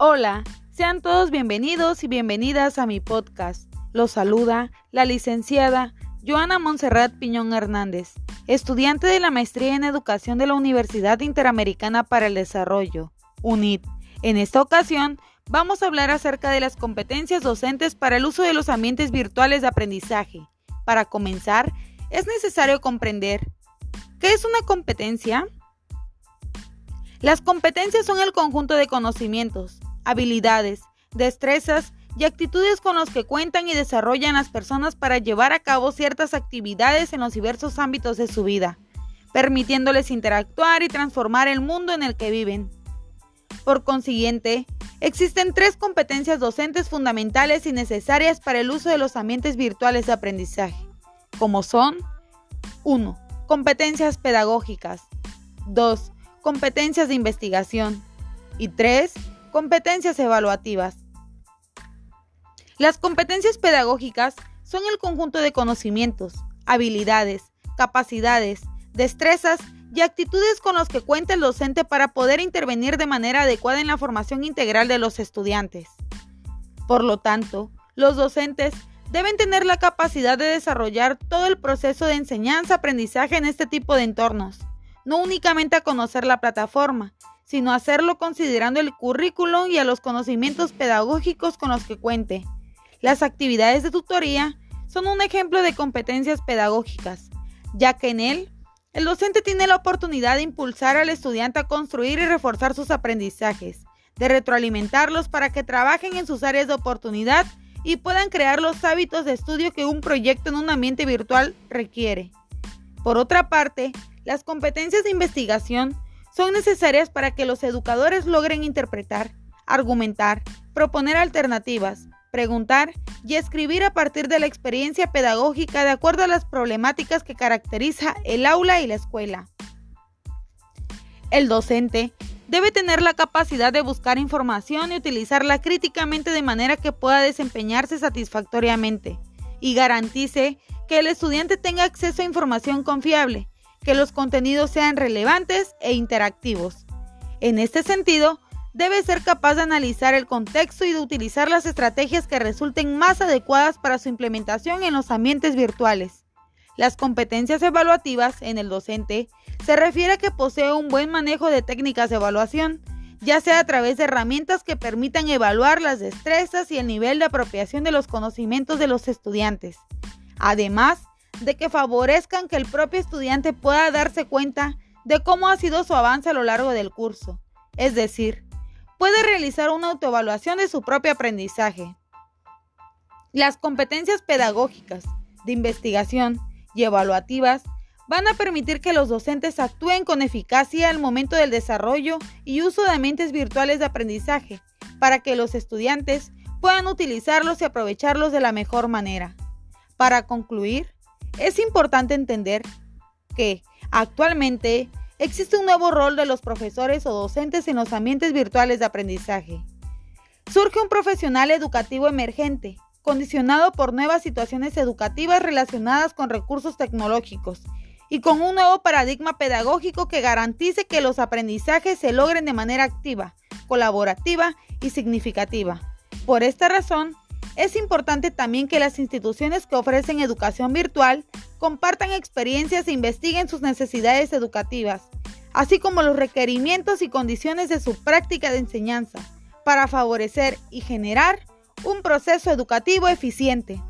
Hola, sean todos bienvenidos y bienvenidas a mi podcast. Los saluda la licenciada Joana Monserrat Piñón Hernández, estudiante de la maestría en educación de la Universidad Interamericana para el Desarrollo, UNIT. En esta ocasión vamos a hablar acerca de las competencias docentes para el uso de los ambientes virtuales de aprendizaje. Para comenzar, es necesario comprender ¿qué es una competencia? Las competencias son el conjunto de conocimientos, habilidades, destrezas y actitudes con los que cuentan y desarrollan las personas para llevar a cabo ciertas actividades en los diversos ámbitos de su vida, permitiéndoles interactuar y transformar el mundo en el que viven. Por consiguiente, existen tres competencias docentes fundamentales y necesarias para el uso de los ambientes virtuales de aprendizaje, como son 1. Competencias pedagógicas 2. Competencias de investigación y 3 Competencias evaluativas. Las competencias pedagógicas son el conjunto de conocimientos, habilidades, capacidades, destrezas y actitudes con los que cuenta el docente para poder intervenir de manera adecuada en la formación integral de los estudiantes. Por lo tanto, los docentes deben tener la capacidad de desarrollar todo el proceso de enseñanza-aprendizaje en este tipo de entornos, no únicamente a conocer la plataforma, sino hacerlo considerando el currículum y a los conocimientos pedagógicos con los que cuente. Las actividades de tutoría son un ejemplo de competencias pedagógicas, ya que en él el docente tiene la oportunidad de impulsar al estudiante a construir y reforzar sus aprendizajes, de retroalimentarlos para que trabajen en sus áreas de oportunidad y puedan crear los hábitos de estudio que un proyecto en un ambiente virtual requiere. Por otra parte, las competencias de investigación son necesarias para que los educadores logren interpretar, argumentar, proponer alternativas, preguntar y escribir a partir de la experiencia pedagógica de acuerdo a las problemáticas que caracteriza el aula y la escuela. El docente debe tener la capacidad de buscar información y utilizarla críticamente de manera que pueda desempeñarse satisfactoriamente y garantice que el estudiante tenga acceso a información confiable que los contenidos sean relevantes e interactivos. En este sentido, debe ser capaz de analizar el contexto y de utilizar las estrategias que resulten más adecuadas para su implementación en los ambientes virtuales. Las competencias evaluativas en el docente se refiere a que posee un buen manejo de técnicas de evaluación, ya sea a través de herramientas que permitan evaluar las destrezas y el nivel de apropiación de los conocimientos de los estudiantes. Además, de que favorezcan que el propio estudiante pueda darse cuenta de cómo ha sido su avance a lo largo del curso. Es decir, puede realizar una autoevaluación de su propio aprendizaje. Las competencias pedagógicas, de investigación y evaluativas van a permitir que los docentes actúen con eficacia al momento del desarrollo y uso de ambientes virtuales de aprendizaje, para que los estudiantes puedan utilizarlos y aprovecharlos de la mejor manera. Para concluir, es importante entender que actualmente existe un nuevo rol de los profesores o docentes en los ambientes virtuales de aprendizaje. Surge un profesional educativo emergente, condicionado por nuevas situaciones educativas relacionadas con recursos tecnológicos y con un nuevo paradigma pedagógico que garantice que los aprendizajes se logren de manera activa, colaborativa y significativa. Por esta razón, es importante también que las instituciones que ofrecen educación virtual compartan experiencias e investiguen sus necesidades educativas, así como los requerimientos y condiciones de su práctica de enseñanza, para favorecer y generar un proceso educativo eficiente.